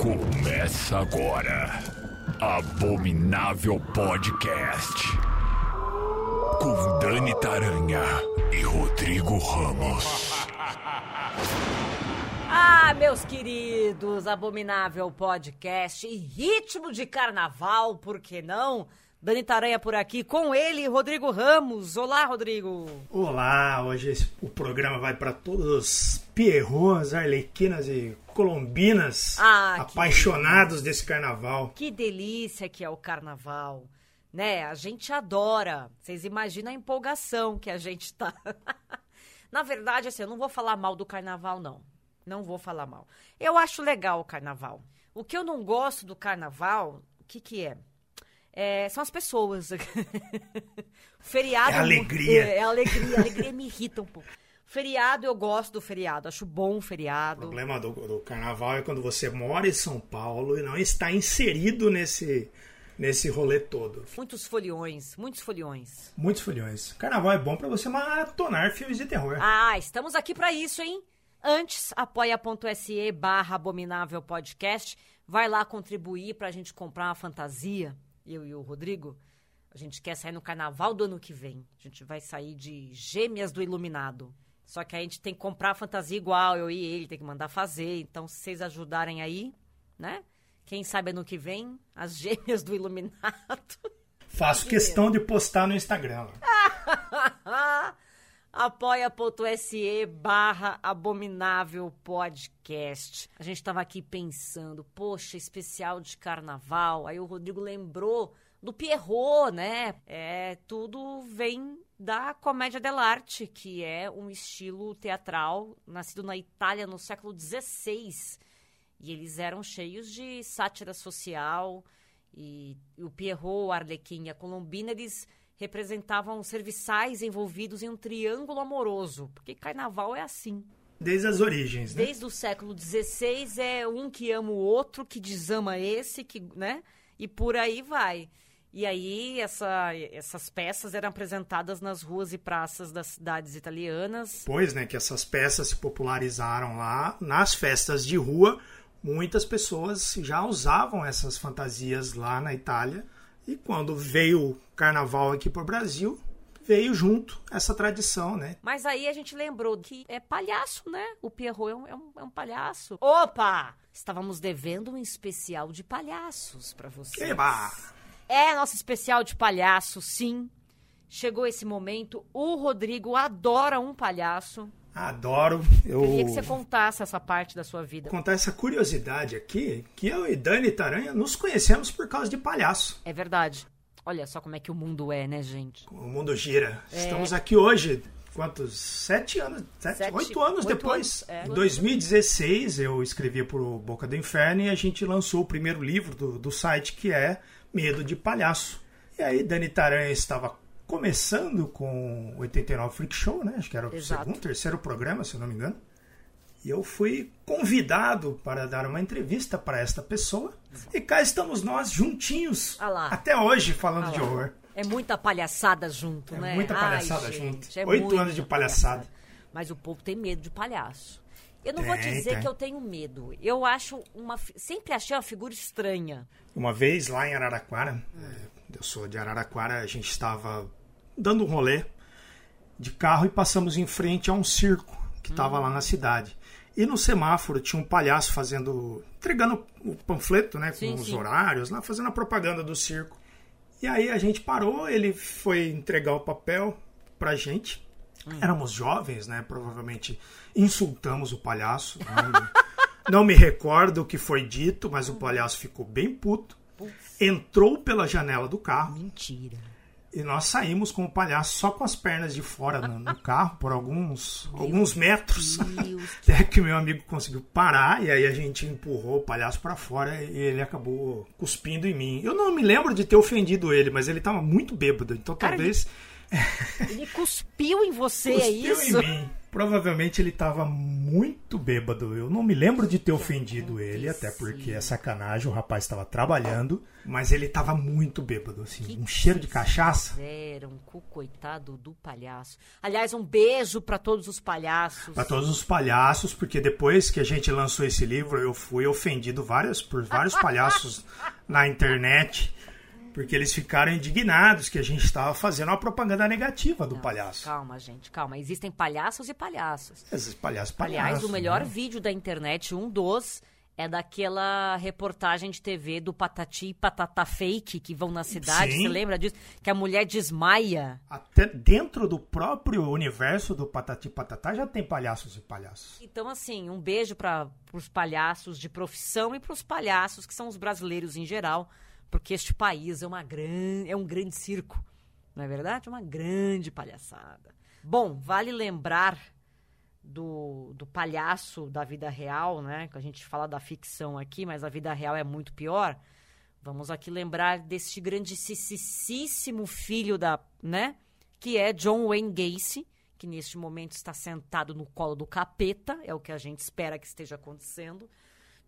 Começa agora. Abominável Podcast. Com Dani Taranha e Rodrigo Ramos. Ah, meus queridos, Abominável Podcast e ritmo de carnaval, por que não? Dani Taranha por aqui, com ele, Rodrigo Ramos. Olá, Rodrigo. Olá, hoje esse- o programa vai para todos os pierrots, arlequinas e colombinas Ah, que apaixonados desse carnaval. Que delícia que é o carnaval, né? A gente adora. Vocês imaginam a empolgação que a gente tá. Na verdade, assim, eu não vou falar mal do carnaval, não. Não vou falar mal. Eu acho legal o carnaval. O que eu não gosto do carnaval, o que que é? É, são as pessoas. feriado. É alegria. É, é alegria. A alegria me irrita um pouco. Feriado, eu gosto do feriado. Acho bom o O feriado. problema do, do carnaval é quando você mora em São Paulo e não está inserido nesse, nesse rolê todo. Muitos foliões, muitos foliões. Muitos folhões. Carnaval é bom para você maratonar filmes de terror. Ah, estamos aqui para isso, hein? Antes, apoia.se barra abominável podcast. Vai lá contribuir pra gente comprar uma fantasia, eu e o Rodrigo. A gente quer sair no carnaval do ano que vem. A gente vai sair de Gêmeas do Iluminado. Só que a gente tem que comprar a fantasia igual, eu e ele, tem que mandar fazer. Então, se vocês ajudarem aí, né? Quem sabe ano que vem, as Gêmeas do Iluminado. Faço questão de postar no Instagram. apoia.se barra abominável podcast. A gente tava aqui pensando, poxa, especial de carnaval. Aí o Rodrigo lembrou do Pierrot, né? É, tudo vem da comédia dell'arte, que é um estilo teatral nascido na Itália no século XVI. E eles eram cheios de sátira social. E, e o Pierrot, a Arlequim e a Colombina, eles representavam serviçais envolvidos em um triângulo amoroso. Porque carnaval é assim. Desde as origens, né? Desde o século XVI é um que ama o outro, que desama esse, que, né? E por aí vai. E aí essa, essas peças eram apresentadas nas ruas e praças das cidades italianas. Depois, né, que essas peças se popularizaram lá nas festas de rua, muitas pessoas já usavam essas fantasias lá na Itália. E quando veio o carnaval aqui para o Brasil, veio junto essa tradição, né? Mas aí a gente lembrou que é palhaço, né? O Pierrot é um, é um, é um palhaço. Opa! Estávamos devendo um especial de palhaços para vocês. Eba! É nosso especial de palhaço, sim. Chegou esse momento. O Rodrigo adora um palhaço. Adoro. Eu Queria que você contasse essa parte da sua vida. vou contar essa curiosidade aqui, que eu e Dani Taranha nos conhecemos por causa de palhaço. É verdade. Olha só como é que o mundo é, né, gente? O mundo gira. Estamos aqui hoje, quantos? Sete anos? Sete, Sete- oito anos oito depois. é. Em 2016, eu escrevi para o Boca do Inferno e a gente lançou o primeiro livro do, do site, que é Medo de Palhaço. E aí, Dani Taranha estava começando com o 89 Freak Show, né? Acho que era o Exato. segundo, terceiro programa, se eu não me engano. E eu fui convidado para dar uma entrevista para esta pessoa. E cá estamos nós, juntinhos, Ah até hoje, falando Ah de horror. É muita palhaçada junto, É né? muita Ai, palhaçada gente, junto. é Oito anos de palhaçada. Mas o povo tem medo de palhaço. Eu não vou Tem, dizer tem. que eu tenho medo. Eu acho uma. Sempre achei uma figura estranha. Uma vez lá em Araraquara, é, eu sou de Araraquara, a gente estava dando um rolê de carro e passamos em frente a um circo que estava lá na cidade. E no semáforo tinha um palhaço fazendo. entregando o panfleto, né? Com Sim, os sim. horários, lá fazendo a propaganda do circo. E aí a gente parou, ele foi entregar o papel pra gente. Hum. Éramos jovens, né? Provavelmente insultamos o palhaço. Não, não me recordo o que foi dito, mas o palhaço ficou bem puto. Entrou pela janela do carro Mentira. E nós saímos com o palhaço só com as pernas de fora no, no carro por alguns, alguns metros. Deus. Até que meu amigo conseguiu parar e aí a gente empurrou o palhaço pra fora e ele acabou cuspindo em mim. Eu não me lembro de ter ofendido ele, mas ele tava muito bêbado, então Cara, talvez Ele cuspiu em você, é cuspiu isso? em mim. Provavelmente ele estava muito bêbado. Eu não me lembro de ter ofendido ele, até porque é sacanagem, o rapaz estava trabalhando, mas ele estava muito bêbado, assim, Que um cheiro de cachaça. Com o coitado do palhaço. Aliás, um beijo para todos os palhaços. Para todos os palhaços, porque depois que a gente lançou esse livro, eu fui ofendido várias, por vários palhaços na internet, porque eles ficaram indignados que a gente estava fazendo uma propaganda negativa do Não, palhaço. Calma, gente, calma. Existem palhaços e palhaços. Esses palhaços, Aliás, palhaços. o melhor né? vídeo da internet, um dos, é daquela reportagem de TV do Patati e Patatá Fake que vão na cidade. Sim. Você lembra disso? Que a mulher desmaia. Até dentro do próprio universo do Patati Patatá já tem palhaços e palhaços. Então, assim, um beijo para os palhaços de profissão e para os palhaços que são os brasileiros em geral, porque este país é, uma gran... é um grande circo, não é verdade? Uma grande palhaçada. Bom, vale lembrar do, do palhaço da vida real, né? Que a gente fala da ficção aqui, mas a vida real é muito pior. Vamos aqui lembrar deste grandíssimo filho da, né? Que é John Wayne Gacy, que neste momento está sentado no colo do capeta, é o que a gente espera que esteja acontecendo.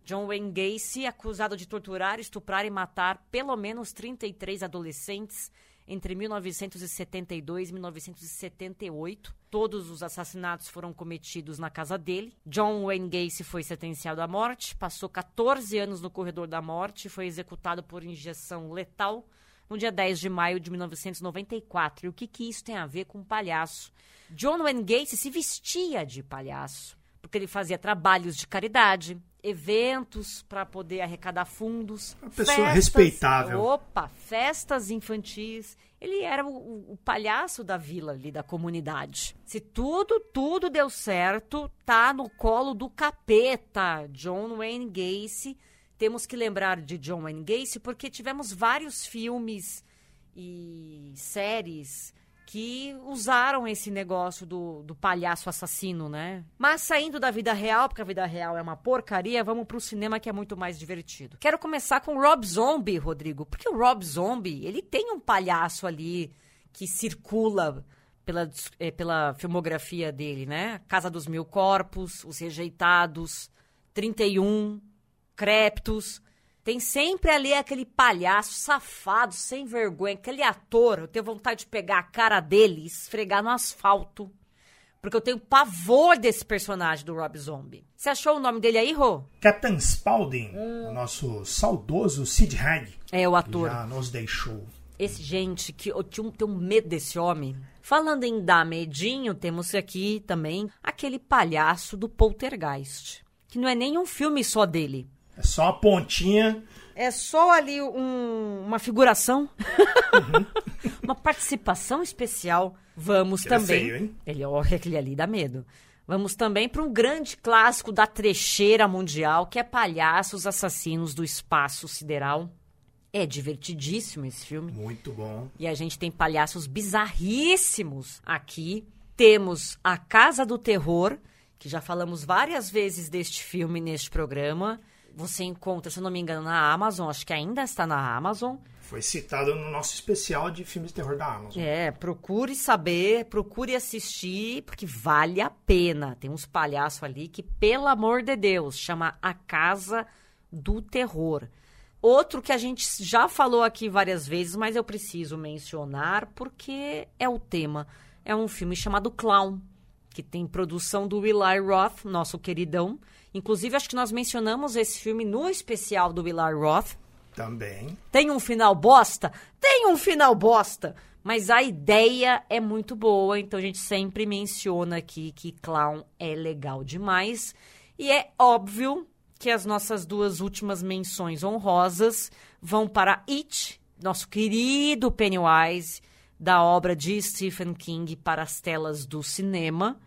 John Wayne Gacy, acusado de torturar, estuprar e matar pelo menos 33 adolescentes entre 1972 e 1978. Todos os assassinatos foram cometidos na casa dele. John Wayne Gacy foi sentenciado à morte, passou 14 anos no corredor da morte e foi executado por injeção letal no dia 10 de maio de 1994. E o que, que isso tem a ver com palhaço? John Wayne Gacy se vestia de palhaço, porque ele fazia trabalhos de caridade, eventos para poder arrecadar fundos. Uma pessoa respeitável. Opa, festas infantis. Ele era o, o- o palhaço da vila ali, da comunidade. Se tudo, tudo deu certo, tá no colo do capeta, John Wayne Gacy. Temos que lembrar de John Wayne Gacy porque tivemos vários filmes e séries que usaram esse negócio do, do palhaço assassino, né? Mas saindo da vida real, porque a vida real é uma porcaria, vamos pro cinema que é muito mais divertido. Quero começar com Rob Zombie, Rodrigo, porque o Rob Zombie, ele tem um palhaço ali que circula pela, eh, pela filmografia dele, né? Casa dos Mil Corpos, Os Rejeitados, 31, Creptos. Tem sempre ali aquele palhaço safado, sem vergonha, aquele ator. Eu tenho vontade de pegar a cara dele e esfregar no asfalto. Porque eu tenho pavor desse personagem do Rob Zombie. Você achou o nome dele aí, Rô? Captain Spaulding, o nosso saudoso Sid Haig, É o ator. já nos deixou. Esse gente que eu tinha um, tenho um medo desse homem. Falando em dar medinho, temos aqui também aquele palhaço do Poltergeist. Que não é nem um filme só dele. É só a pontinha. É só ali um- uma figuração. uma participação especial. Vamos Ele é também. feio, hein? Ele olha aquele ali dá medo. Vamos também para um grande clássico da trecheira mundial, que é Palhaços Assassinos do Espaço Sideral. É divertidíssimo esse filme. Muito bom. E a gente tem palhaços bizarríssimos aqui. Temos A Casa do Terror, que já falamos várias vezes deste filme neste programa. Você encontra, se eu não me engano, na Amazon, acho que ainda está na Amazon. Foi citado no nosso especial de filmes de terror da Amazon. É, procure saber, procure assistir, porque vale a pena. Tem uns palhaços ali que, pelo amor de Deus, chama A Casa do Terror. Outro que a gente já falou aqui várias vezes, mas eu preciso mencionar porque é o tema. É um filme chamado Clown, que tem produção do Eli Roth, nosso queridão. Inclusive, acho que nós mencionamos esse filme no especial do Eli Roth. Também. Tem um final bosta? Tem um final bosta! Mas a ideia é muito boa, então a gente sempre menciona aqui que clown é legal demais. E é óbvio que as nossas duas últimas menções honrosas vão para It, nosso querido Pennywise, da obra de Stephen King para as telas do cinema.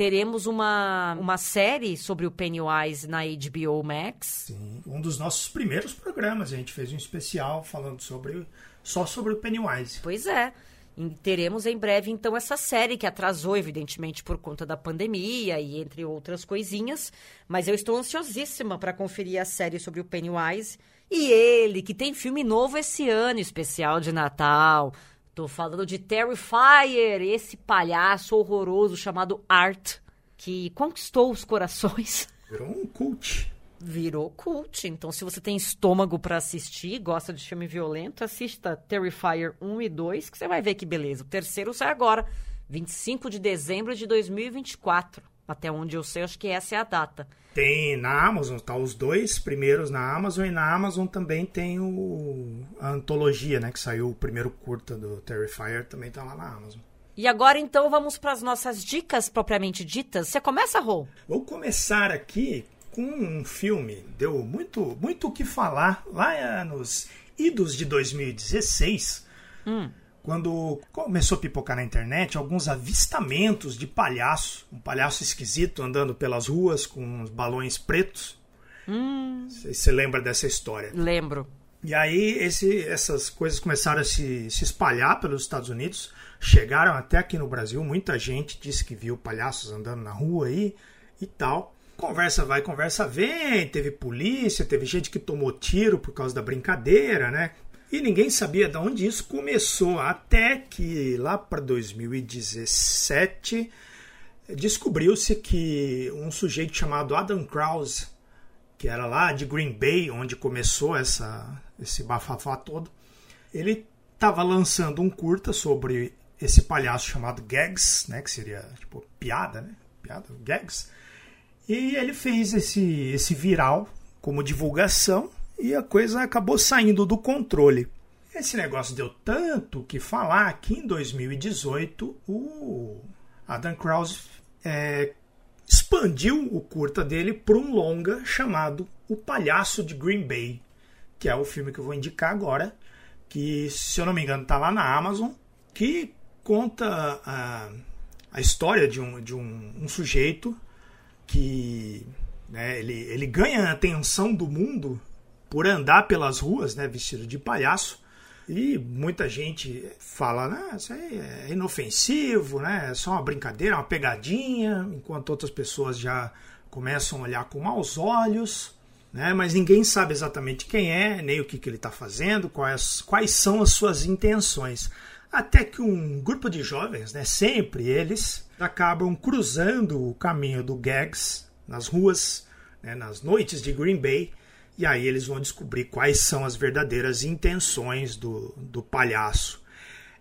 Teremos uma, uma série sobre o Pennywise na HBO Max. Sim. Um dos nossos primeiros programas. A gente fez um especial falando sobre só sobre o Pennywise. Pois é. E teremos em breve, então, essa série que atrasou, evidentemente, por conta da pandemia e entre outras coisinhas. Mas eu estou ansiosíssima para conferir a série sobre o Pennywise. E ele, que tem filme novo esse ano, especial de Natal. Tô falando de Terrifier, esse palhaço horroroso chamado Art. que conquistou os corações. Virou um cult. Virou cult. Então, se você tem estômago para assistir, gosta de filme violento, assista Terrifier 1 e 2, que você vai ver que beleza. O terceiro sai agora, 25 de dezembro de 2024. Até onde eu sei, acho que essa é a data. Tem na Amazon, tá os dois primeiros na Amazon e na Amazon também tem o a antologia, né, que saiu o primeiro curta do Terrifier, também tá lá na Amazon. E agora então vamos para as nossas dicas propriamente ditas. Você começa, Rô? Vou começar aqui com um filme, deu muito muito o que falar lá nos idos de 2016. Hum quando começou a pipocar na internet alguns avistamentos de palhaço, um palhaço esquisito andando pelas ruas com uns balões pretos. Hum. Você lembra dessa história? Lembro. E aí esse, essas coisas começaram a se, se espalhar pelos Estados Unidos, chegaram até aqui no Brasil. Muita gente disse que viu palhaços andando na rua aí e tal. Conversa vai, conversa vem. Teve polícia, teve gente que tomou tiro por causa da brincadeira, né? E ninguém sabia de onde isso começou, até que lá para 2017 descobriu-se que um sujeito chamado Adam Krause, que era lá de Green Bay, onde começou essa, esse bafafá todo, ele estava lançando um curta sobre esse palhaço chamado Gags, né, que seria tipo piada, né? Piada, Gags. E ele fez esse, esse viral como divulgação e a coisa acabou saindo do controle. Esse negócio deu tanto que falar que em 2018 o Adam Krause é, expandiu o curta dele para um longa chamado O Palhaço de Green Bay, que é o filme que eu vou indicar agora, que se eu não me engano está lá na Amazon, que conta a, a história de um, de um, um sujeito que né, ele, ele ganha a atenção do mundo por andar pelas ruas, né, vestido de palhaço. E muita gente fala, né, isso aí é inofensivo, né, é só uma brincadeira, uma pegadinha, enquanto outras pessoas já começam a olhar com maus olhos, né, mas ninguém sabe exatamente quem é, nem o que, que ele está fazendo, quais, quais são as suas intenções. Até que um grupo de jovens, né, sempre eles, acabam cruzando o caminho do Gags nas ruas, né, nas noites de Green Bay, e aí eles vão descobrir quais são as verdadeiras intenções do, do palhaço.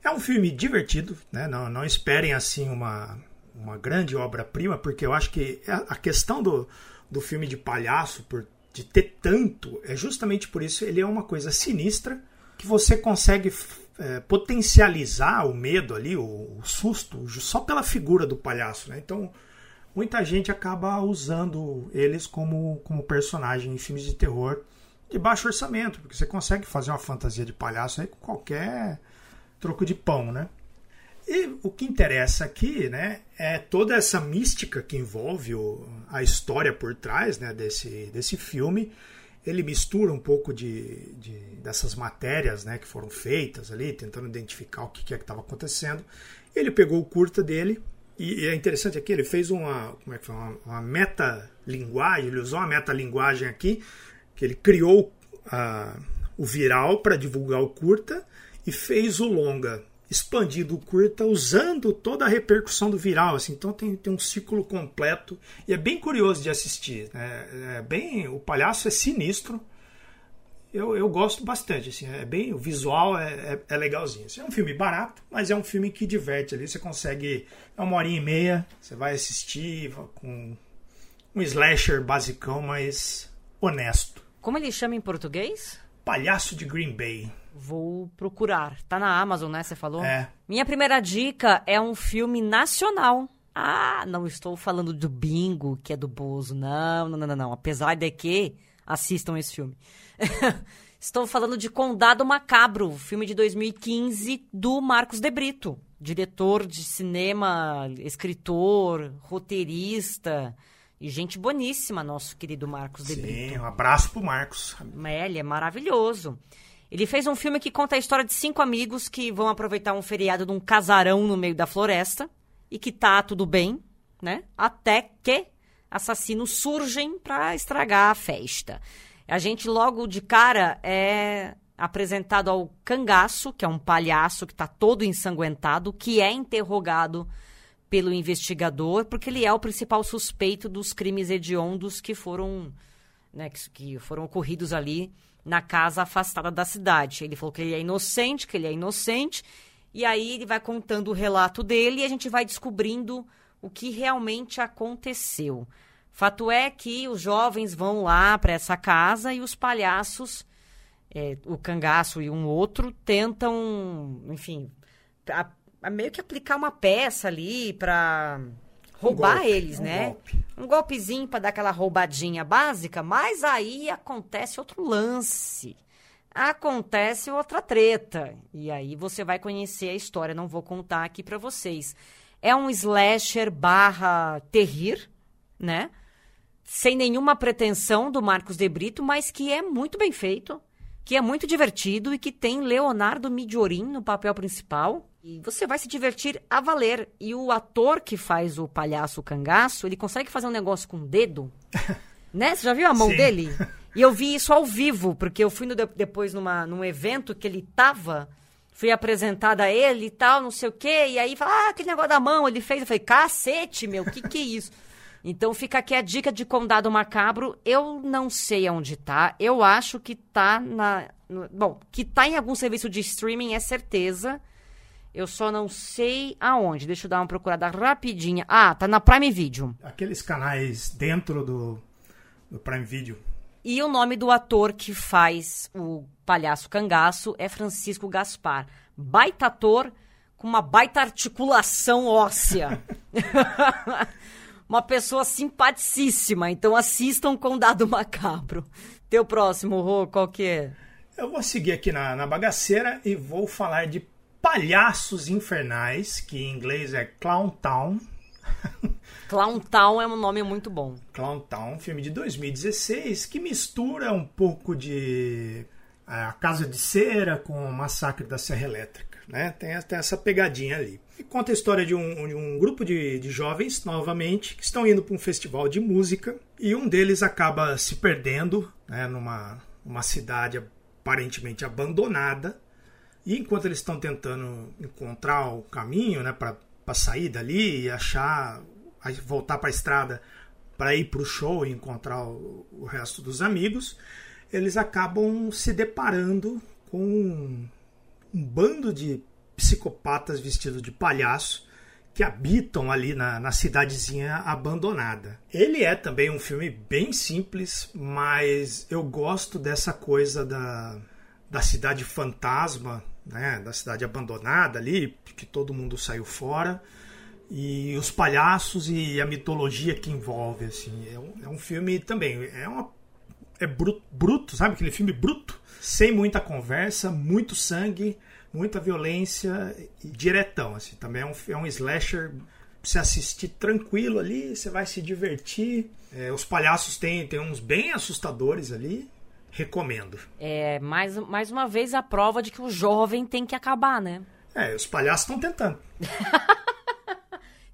É um filme divertido, né? não, não esperem assim uma, uma grande obra-prima, porque eu acho que é a questão do, do filme de palhaço, por, de ter tanto, é justamente por isso ele é uma coisa sinistra que você consegue é, potencializar o medo ali, o, o, susto, só pela figura do palhaço. Né? Então muita gente acaba usando eles como, como personagem em filmes de terror de baixo orçamento, porque você consegue fazer uma fantasia de palhaço aí com qualquer troco de pão, né? E o que interessa aqui, né, é toda essa mística que envolve o, a história por trás, né, desse, desse filme. Ele mistura um pouco de, de dessas matérias, né, que foram feitas ali, tentando identificar o que, que é que estava acontecendo. Ele pegou o curta dele, e é interessante aqui, ele fez uma, como é que foi, uma, uma metalinguagem, ele usou uma metalinguagem aqui, que ele criou uh, o viral para divulgar o curta e fez o longa, expandindo o curta usando toda a repercussão do viral. Assim, então tem, tem um ciclo completo e é bem curioso de assistir. Né? É bem, o palhaço é sinistro eu, eu gosto bastante, assim, é bem, o visual é, é, é legalzinho. Assim, é um filme barato, mas é um filme que diverte ali, você consegue, é uma horinha e meia, você vai assistir com um slasher basicão, mas honesto. Como ele chama em português? Palhaço de Green Bay. Vou procurar. Tá na Amazon, né? Você falou? É. Minha primeira dica é um filme nacional. Ah, não estou falando do Bingo, que é do Bozo. Não, não, não, não. Apesar de que assistam esse filme. Estou falando de Condado Macabro, filme de 2015 do Marcos de Brito, diretor de cinema, escritor, roteirista e gente boníssima, nosso querido Marcos de Sim, Brito. Sim, um abraço pro Marcos. É, ele é maravilhoso. Ele fez um filme que conta a história de cinco amigos que vão aproveitar um feriado num casarão no meio da floresta e que tá tudo bem, né? Até que assassinos surgem para estragar a festa. A gente logo de cara é apresentado ao cangaço, que é um palhaço que está todo ensanguentado, que é interrogado pelo investigador, porque ele é o principal suspeito dos crimes hediondos que foram, né, que, que foram ocorridos ali na casa afastada da cidade. Ele falou que ele é inocente, que ele é inocente, e aí ele vai contando o relato dele e a gente vai descobrindo o que realmente aconteceu. Fato é que os jovens vão lá para essa casa e os palhaços, é, o cangaço e um outro, tentam, enfim, a, a meio que aplicar uma peça ali para roubar golpe, eles, um né? golpe. Um golpezinho para dar aquela roubadinha básica, mas aí acontece outro lance. Acontece outra treta. E aí você vai conhecer a história, não vou contar aqui para vocês. É um slasher barra terrir, né? Sem nenhuma pretensão do Marcos de Brito, mas que é muito bem feito, que é muito divertido e que tem Leonardo Midiorin no papel principal. E você vai se divertir a valer. E o ator que faz o palhaço cangaço, ele consegue fazer um negócio com o dedo, né? Você já viu a mão Sim. dele? E eu vi isso ao vivo, porque eu fui no de- depois numa, num evento que ele tava, fui apresentada a ele e tal, não sei o quê, e aí fala, ah, aquele negócio da mão ele fez. Eu falei, cacete, meu, que que é isso? Então fica aqui a dica de Condado Macabro. Eu não sei aonde tá. Eu acho que tá na. no- bom, que tá em algum serviço de streaming é certeza. Eu só não sei aonde. Deixa eu dar uma procurada rapidinha. Ah, tá na Prime Video. Aqueles canais dentro do, do Prime Video. E o nome do ator que faz o palhaço cangaço é Francisco Gaspar. Baita ator com uma baita articulação óssea. uma pessoa simpaticíssima. Então assistam com Dado Macabro. Teu próximo, Rô, qual que é? Eu vou seguir aqui na, na bagaceira e vou falar de Palhaços Infernais, que em inglês é Clown Town. Clown Town é um nome muito bom. Clown Town, um filme de 2016 que mistura um pouco de é, A Casa de Cera com o Massacre da Serra Elétrica. Né? Tem, tem essa pegadinha ali. E conta a história de um, de um grupo de, de jovens, novamente, que estão indo para um festival de música e um deles acaba se perdendo né, numa uma cidade aparentemente abandonada. E enquanto eles estão tentando encontrar o caminho né, para sair dali e achar, voltar para a estrada para ir para o show e encontrar o, o resto dos amigos, eles acabam se deparando com um, um bando de psicopatas vestidos de palhaço que habitam ali na, na cidadezinha abandonada. Ele é também um filme bem simples, mas eu gosto dessa coisa da, da cidade fantasma, né, da cidade abandonada ali, que todo mundo saiu fora, e os palhaços e a mitologia que envolve. Assim. É, um, é um filme também, é, uma, é bruto, bruto, sabe aquele filme bruto? Sem muita conversa, muito sangue, muita violência e diretão. Assim. Também é um, é um slasher pra você assistir tranquilo ali, você vai se divertir. É, os palhaços têm, têm uns bem assustadores ali. Recomendo. É mais, mais uma vez a prova de que o jovem tem que acabar, né? É, os palhaços estão tentando.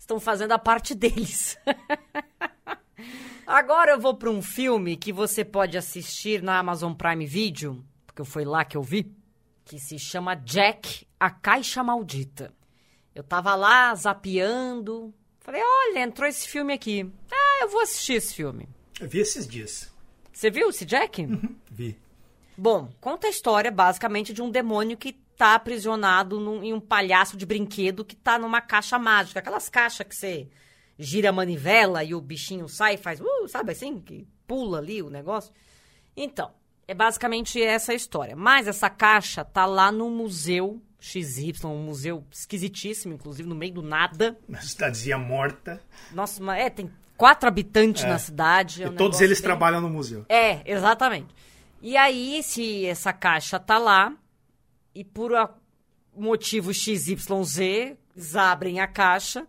Estão fazendo a parte deles. Agora eu vou para um filme que você pode assistir na Amazon Prime Video, porque foi lá que eu vi, que se chama Jack, a Caixa Maldita. Eu tava lá zapeando, falei, olha, entrou esse filme aqui. Ah, eu vou assistir esse filme. Eu vi esses dias. Você viu esse Jack? Vi. Bom, conta a história basicamente de um demônio que tá aprisionado num- em um palhaço de brinquedo que tá numa caixa mágica. Aquelas caixas que você gira a manivela e o bichinho sai e faz, uh, sabe assim? Que pula ali o negócio. Então, é basicamente essa a história. Mas essa caixa tá lá no museu XY, um museu esquisitíssimo, inclusive no meio do nada. Uma cidadezinha morta. Nossa, mas é, tem quatro habitantes na cidade. é e um todos negócio eles bem- trabalham no museu. é, exatamente. E aí, se essa caixa tá lá, e por motivo XYZ, eles abrem a caixa,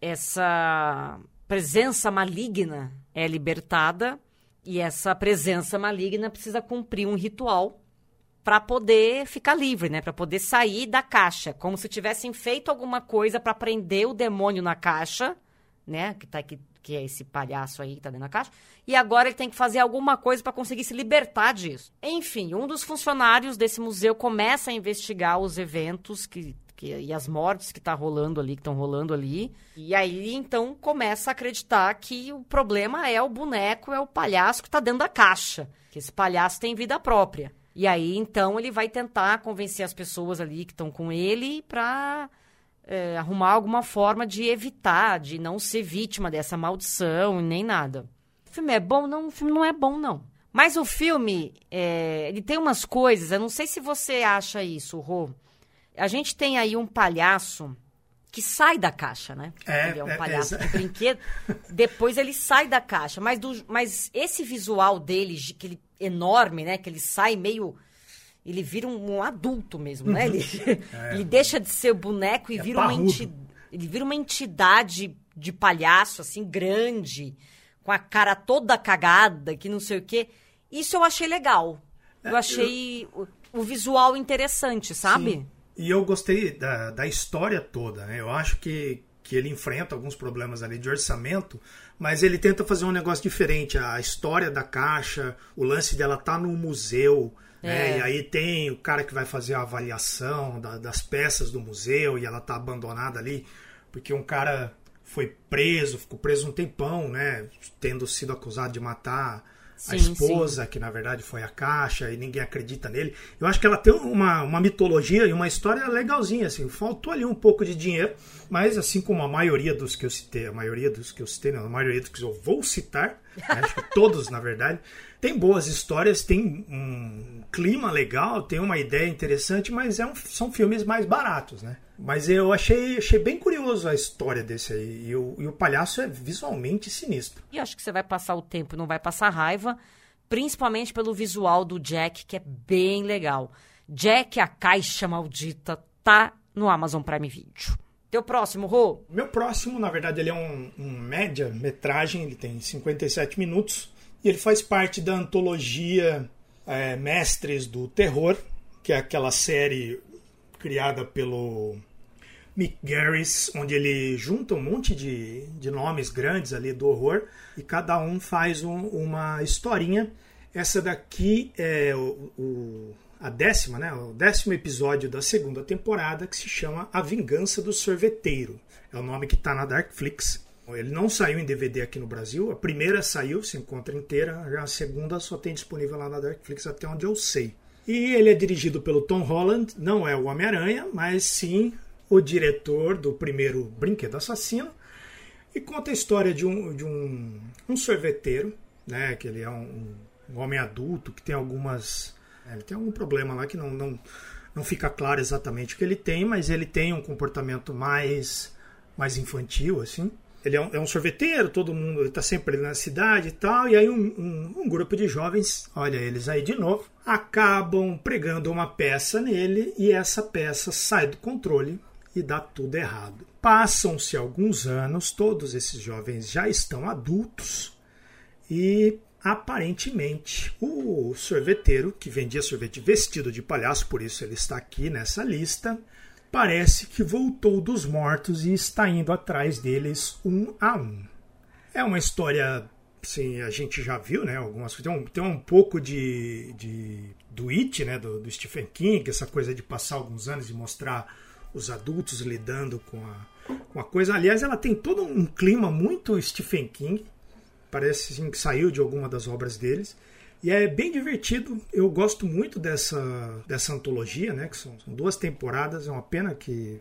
essa presença maligna é libertada, e essa presença maligna precisa cumprir um ritual para poder ficar livre, né? Para poder sair da caixa, como se tivessem feito alguma coisa para prender o demônio na caixa, né? Que tá aqui, que é esse palhaço aí que tá dentro da caixa. E agora ele tem que fazer alguma coisa para conseguir se libertar disso. Enfim, um dos funcionários desse museu começa a investigar os eventos que que, e as mortes que tá rolando ali, que estão rolando ali. E aí, então, começa a acreditar que o problema é o boneco, é o palhaço que tá dentro da caixa. Que esse palhaço tem vida própria. E aí, então, ele vai tentar convencer as pessoas ali que estão com ele pra é, arrumar alguma forma de evitar, de não ser vítima dessa maldição, nem nada. O filme é bom? Não, o filme não é bom, não. Mas o filme, é, ele tem umas coisas, eu não sei se você acha isso, Rô. A gente tem aí um palhaço que sai da caixa, né? É, ele é um é, palhaço é, de brinquedo. Depois ele sai da caixa. Mas, do, mas esse visual dele, de- que ele, enorme, né? Que ele sai meio... Ele vira um, um adulto mesmo, né? Ele, ele deixa de ser boneco e É vira uma parrudo. entidade. Ele vira uma entidade de palhaço, assim, grande, com a cara toda cagada, que não sei o quê. Isso eu achei legal. Eu achei o, o visual interessante, sabe? Sim. E eu gostei da, da história toda, né? Eu acho que, que ele enfrenta alguns problemas ali de orçamento, mas ele tenta fazer um negócio diferente. A história da caixa, o lance dela tá no museu, né? É. E aí tem o cara que vai fazer a avaliação da- das peças do museu e ela tá abandonada ali, porque um cara foi preso, ficou preso um tempão, né? Tendo sido acusado de matar a Sim, esposa, que na verdade foi a caixa, e ninguém acredita nele. Eu acho que ela tem uma, uma mitologia e uma história legalzinha, assim. Faltou ali um pouco de dinheiro, mas assim como a maioria dos que eu citei, a maioria dos que eu citei, não, a maioria dos que eu vou citar, né, acho que todos, na verdade, tem boas histórias, tem um clima legal, tem uma ideia interessante, mas é um- são filmes mais baratos, né? Mas eu achei, achei bem curioso a história desse aí. E o, e o palhaço é visualmente sinistro. E acho que você vai passar o tempo, não vai passar raiva, principalmente pelo visual do Jack, que é bem legal. Jack, a caixa maldita, tá no Amazon Prime Video. Teu próximo, Rô? Meu próximo, na verdade, ele é um, um média-metragem, ele tem 57 minutos, e ele faz parte da antologia é, Mestres do Terror, que é aquela série criada pelo Mick Garris, onde ele junta um monte de, de nomes grandes ali do horror, e cada um faz um- uma historinha. Essa daqui é o, o- a décima, né? O décimo episódio da segunda temporada, que se chama A Vingança do Sorveteiro. É o nome que está na Darkflix. Ele não saiu em DVD aqui no Brasil. A primeira saiu, se encontra inteira. A segunda só tem disponível lá na Darkflix, até onde eu sei. E ele é dirigido pelo Tom Holland, não é o Homem-Aranha, mas sim o diretor do primeiro Brinquedo Assassino. E conta a história de um, de um, um sorveteiro, né? Que ele é um, um homem adulto que tem algumas. é, Ele tem algum problema lá que não, não, não fica claro exatamente o que ele tem, mas ele tem um comportamento mais, mais infantil, assim. Ele é um, é um sorveteiro, todo mundo está sempre na cidade e tal, e aí um, um, um grupo de jovens, olha eles aí de novo, acabam pregando uma peça nele e essa peça sai do controle e dá tudo errado. Passam-se alguns anos, todos esses jovens já estão adultos e aparentemente o sorveteiro que vendia sorvete vestido de palhaço, por isso ele está aqui nessa lista, parece que voltou dos mortos e está indo atrás deles um a um. É uma história, sim, a gente já viu, né? Algumas tem um, tem um pouco de, de do It, né? Do, do Stephen King, essa coisa de passar alguns anos e mostrar os adultos lidando com a, com a coisa. Aliás, ela tem todo um clima muito Stephen King. Parece assim, que saiu de alguma das obras deles. E é bem divertido. Eu gosto muito dessa, dessa antologia, né? Que são, são duas temporadas. É uma pena que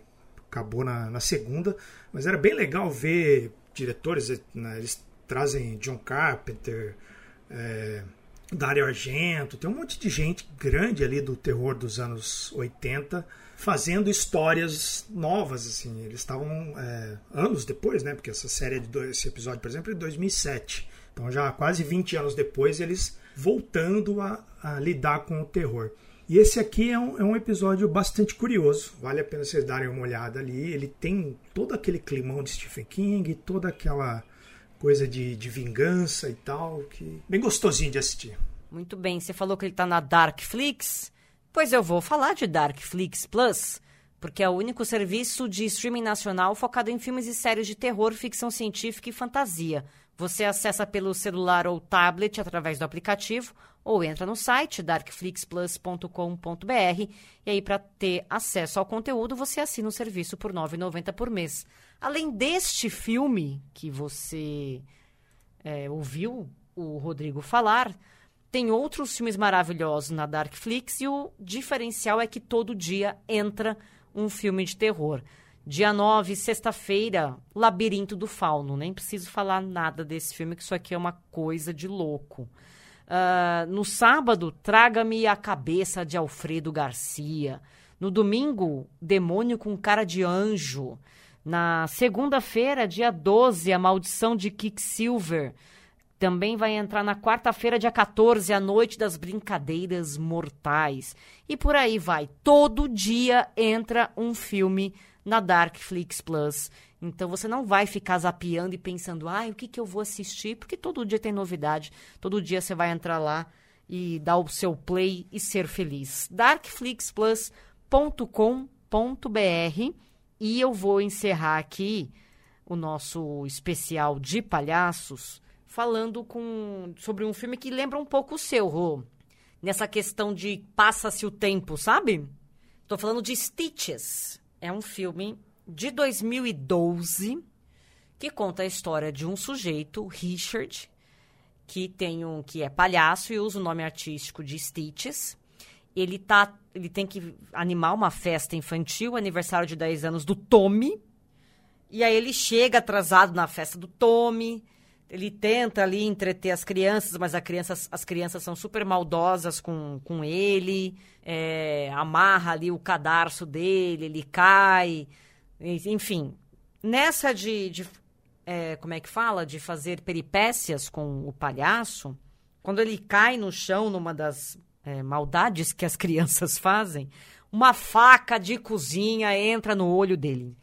acabou na, na segunda. Mas era bem legal ver diretores. Né, eles trazem John Carpenter, é, Dario Argento. Tem um monte de gente grande ali do terror dos anos 80 fazendo histórias novas, assim. Eles estavam é, anos depois, né? Porque essa série, é de dois, esse episódio, por exemplo, é de 2007. Então, já quase 20 anos depois, eles voltando a, a lidar com o terror. E esse aqui é um, é um, episódio bastante curioso. Vale a pena vocês darem uma olhada ali. Ele tem todo aquele climão de Stephen King, toda aquela coisa de, de vingança e tal, que bem gostosinho de assistir. Muito bem, você falou que ele tá na Darkflix. Pois eu vou falar de Darkflix Plus, porque é o único serviço de streaming nacional focado em filmes e séries de terror, ficção científica e fantasia. Você acessa pelo celular ou tablet através do aplicativo ou entra no site darkflixplus.com.br e aí para ter acesso ao conteúdo você assina o serviço por R$ 9,90 por mês. Além deste filme que você é, ouviu o Rodrigo falar, tem outros filmes maravilhosos na Darkflix e o diferencial é que todo dia entra um filme de terror. Dia 9, sexta-feira, Labirinto do Fauno. Nem preciso falar nada desse filme, que isso aqui é uma coisa de louco. Uh, no sábado, Traga-me a Cabeça de Alfredo Garcia. No domingo, Demônio com Cara de Anjo. Na segunda-feira, dia 12, A Maldição de Quicksilver. Também vai entrar na quarta-feira, dia 14, A Noite das Brincadeiras Mortais. E por aí vai. Todo dia entra um filme na Darkflix Plus. Então você não vai ficar zapeando e pensando, ah, o que, que eu vou assistir? Porque todo dia tem novidade. Todo dia você vai entrar lá e dar o seu play e ser feliz. darkflixplus.com.br e eu vou encerrar aqui o nosso especial de palhaços falando com sobre um filme que lembra um pouco o seu, Rô. Nessa questão de passa-se o tempo, sabe? Tô falando de Stitches é um filme de 2012 que conta a história de um sujeito, Richard, que tem um que é palhaço e usa o nome artístico de Stitches. Ele tá, ele tem que animar uma festa infantil, aniversário de 10 anos do Tommy. E aí ele chega atrasado na festa do Tommy. Ele tenta ali entreter as crianças, mas criança, as crianças são super maldosas com, com ele é, amarra ali o cadarço dele, ele cai, enfim. Nessa de, de é, como é que fala, de fazer peripécias com o palhaço, quando ele cai no chão numa das é, maldades que as crianças fazem, uma faca de cozinha entra no olho dele.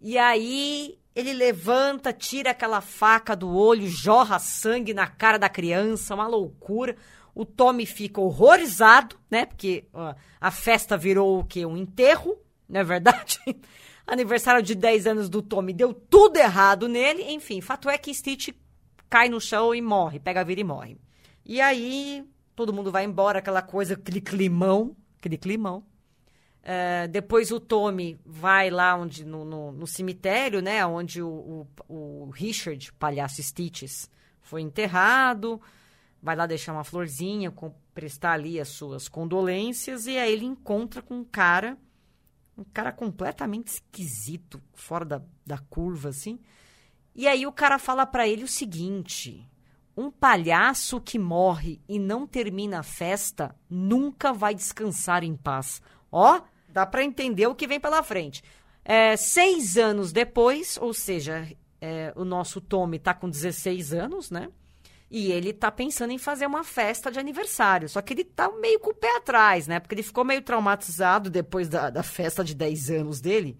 E aí ele levanta, tira aquela faca do olho, jorra sangue na cara da criança, uma loucura. O Tommy fica horrorizado, né? Porque ó, a festa virou o quê? Um enterro, não é verdade? Aniversário de 10 anos do Tommy deu tudo errado nele. Enfim, fato é que Stitch cai no chão e morre, pega a vida e morre. E aí, todo mundo vai embora, aquela coisa, aquele climão, aquele climão. É, depois o Tommy vai lá onde no, no, no cemitério, né? Onde o, o, o Richard, palhaço Stitches, foi enterrado vai lá deixar uma florzinha, com, prestar ali as suas condolências, e aí ele encontra com um cara, um cara completamente esquisito, fora da, da curva, assim. E aí o cara fala para ele o seguinte: um palhaço que morre e não termina a festa nunca vai descansar em paz. Ó, dá para entender o que vem pela frente. É, seis anos depois, ou seja, é, o nosso Tommy tá com 16 anos, né? E ele tá pensando em fazer uma festa de aniversário. Só que ele tá meio com o pé atrás, né? Porque ele ficou meio traumatizado depois da, da festa de 10 anos dele.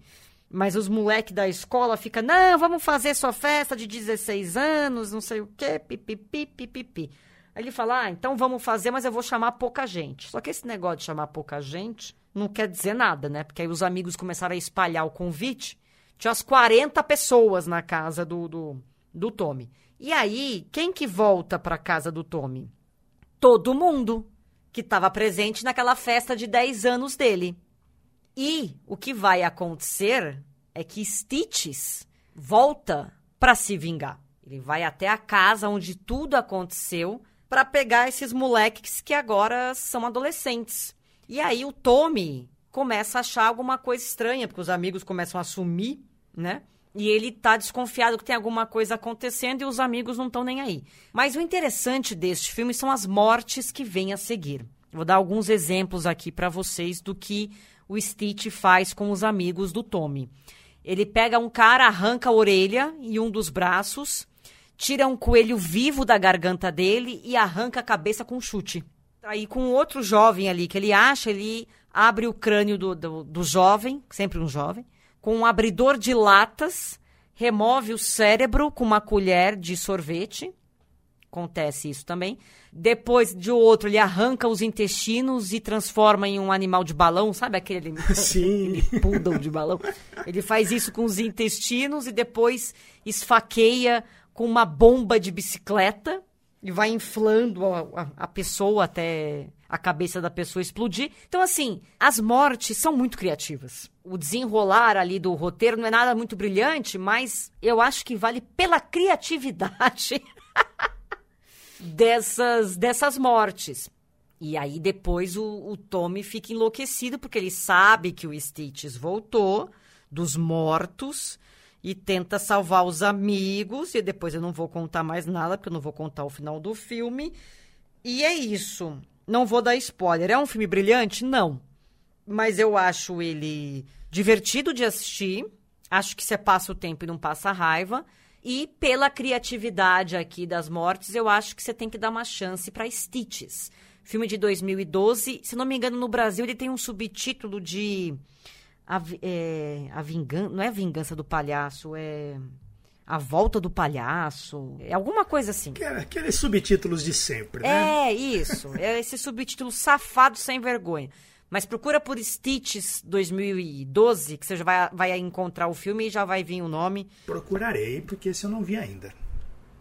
Mas os moleques da escola ficam, não, vamos fazer sua festa de 16 anos, não sei o quê, pipipi, pipipi. Aí ele fala, ah, então vamos fazer, mas eu vou chamar pouca gente. Só que esse negócio de chamar pouca gente não quer dizer nada, né? Porque aí os amigos começaram a espalhar o convite. Tinha as 40 pessoas na casa do, do, do Tommy. E aí, quem que volta para casa do Tommy? Todo mundo que estava presente naquela festa de 10 anos dele. E o que vai acontecer é que Stitches volta para se vingar. Ele vai até a casa onde tudo aconteceu para pegar esses moleques que agora são adolescentes. E aí o Tommy começa a achar alguma coisa estranha, porque os amigos começam a sumir, né? E ele tá desconfiado que tem alguma coisa acontecendo e os amigos não estão nem aí. Mas o interessante deste filme são as mortes que vêm a seguir. Vou dar alguns exemplos aqui para vocês do que o Stitch faz com os amigos do Tommy. Ele pega um cara, arranca a orelha e um dos braços, tira um coelho vivo da garganta dele e arranca a cabeça com um chute. Aí, com outro jovem ali que ele acha, ele abre o crânio do, do, do jovem, sempre um jovem, com um abridor de latas, remove o cérebro com uma colher de sorvete. Acontece isso também. Depois de outro, ele arranca os intestinos e transforma em um animal de balão, sabe aquele, Sim. aquele poodle de balão? Ele faz isso com os intestinos e depois esfaqueia com uma bomba de bicicleta e vai inflando a, a, a, pessoa até a cabeça da pessoa explodir. Então, assim, as mortes são muito criativas. O desenrolar ali do roteiro não é nada muito brilhante, mas eu acho que vale pela criatividade dessas, dessas mortes. E aí depois o, o Tommy fica enlouquecido porque ele sabe que o Stitches voltou dos mortos e tenta salvar os amigos. E depois eu não vou contar mais nada, porque eu não vou contar o final do filme. E é isso. Não vou dar spoiler. É um filme brilhante? Não. Mas eu acho ele divertido de assistir. Acho que você passa o tempo e não passa raiva. E pela criatividade aqui das mortes, eu acho que você tem que dar uma chance para Stitches. Filme de 2012. Se não me engano, no Brasil ele tem um subtítulo de a, é, a vingança. Não é a vingança do palhaço, é. A volta do palhaço. É alguma coisa assim. Aqueles subtítulos de sempre, né? É, isso. É esse subtítulo safado sem vergonha. Mas procura por Stitches 2012, que você já vai, vai encontrar o filme e já vai vir o nome. Procurarei, porque esse eu não vi ainda.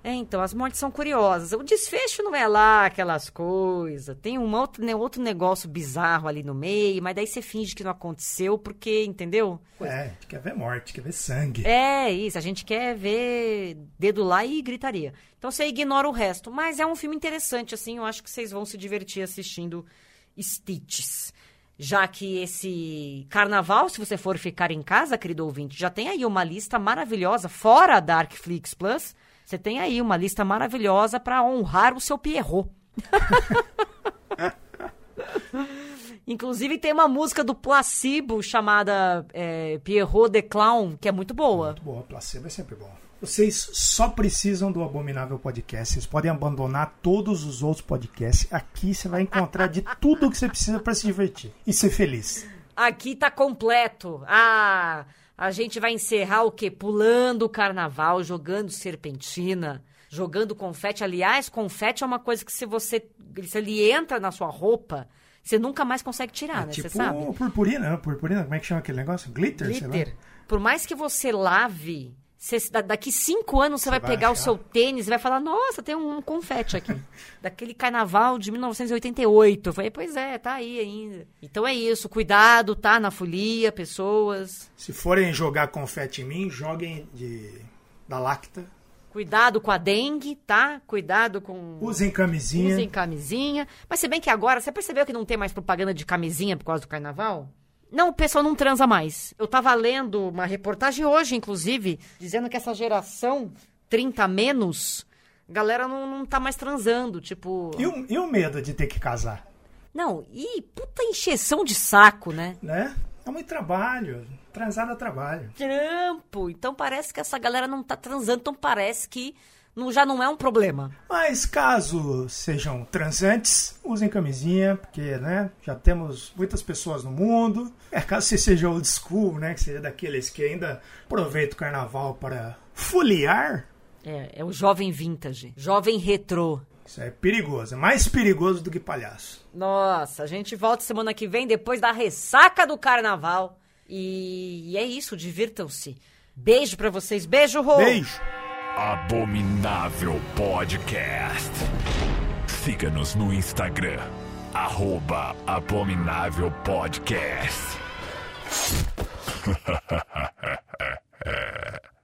É, então, as mortes são curiosas. O desfecho não é lá aquelas coisas. Tem um outro, né, outro negócio bizarro ali no meio, mas daí você finge que não aconteceu, porque, entendeu? É, a gente quer ver morte, quer ver sangue. É, isso. A gente quer ver dedo lá e gritaria. Então você ignora o resto. Mas é um filme interessante, assim. Eu acho que vocês vão se divertir assistindo Stitches já que esse carnaval, se você for ficar em casa, querido ouvinte, já tem aí uma lista maravilhosa, fora da Darkflix Plus, você tem aí uma lista maravilhosa para honrar o seu Pierrot. Inclusive tem uma música do Placebo chamada é, Pierrot the Clown, que é muito boa. Muito boa, Placebo é sempre bom. Vocês só precisam do Abominável Podcast. Vocês podem abandonar todos os outros podcasts. Aqui você vai encontrar de tudo que você precisa para se divertir e ser feliz. Aqui tá completo. Ah, a gente vai encerrar o quê? Pulando o carnaval, jogando serpentina, jogando confete. Aliás, confete é uma coisa que se você se ele entra na sua roupa, você nunca mais consegue tirar, é, né? Tipo você sabe? purpurina, purpurina, como é que chama aquele negócio? Glitter, Glitter. Por mais que você lave você, daqui cinco anos você, você vai, vai, pegar achar. o seu tênis e vai falar: Nossa, tem um confete aqui. Daquele carnaval de 1988. Eu falei: Pois é, tá aí ainda. Então é isso. Cuidado, tá? Na folia, pessoas. Se forem jogar confete em mim, joguem de, da Lacta. Cuidado com a dengue, tá? Cuidado com. Usem camisinha. Usem camisinha. Mas se bem que agora, você percebeu que não tem mais propaganda de camisinha por causa do carnaval? Não, o pessoal não transa mais. Eu tava lendo uma reportagem hoje, inclusive, dizendo que essa geração 30 menos, galera não, não tá mais transando, tipo... E o, e o medo de ter que casar? Não, e puta encheção de saco, né? Né? É muito trabalho. Transar dá trabalho. Trampo. Então parece que essa galera não tá transando, então parece que não, já não é um problema. Mas caso sejam transantes, usem camisinha, porque né, já temos muitas pessoas no mundo. É, caso você seja old school, né, que seja daqueles que ainda aproveita o carnaval para foliar. É, é o jovem vintage, jovem retrô. Isso é perigoso, é mais perigoso do que palhaço. Nossa, a gente volta semana que vem depois da ressaca do carnaval. E, e é isso, divirtam-se. Beijo para vocês, beijo, Rô! Beijo! Abominável Podcast. Siga-nos no Instagram, arroba Abominável Podcast.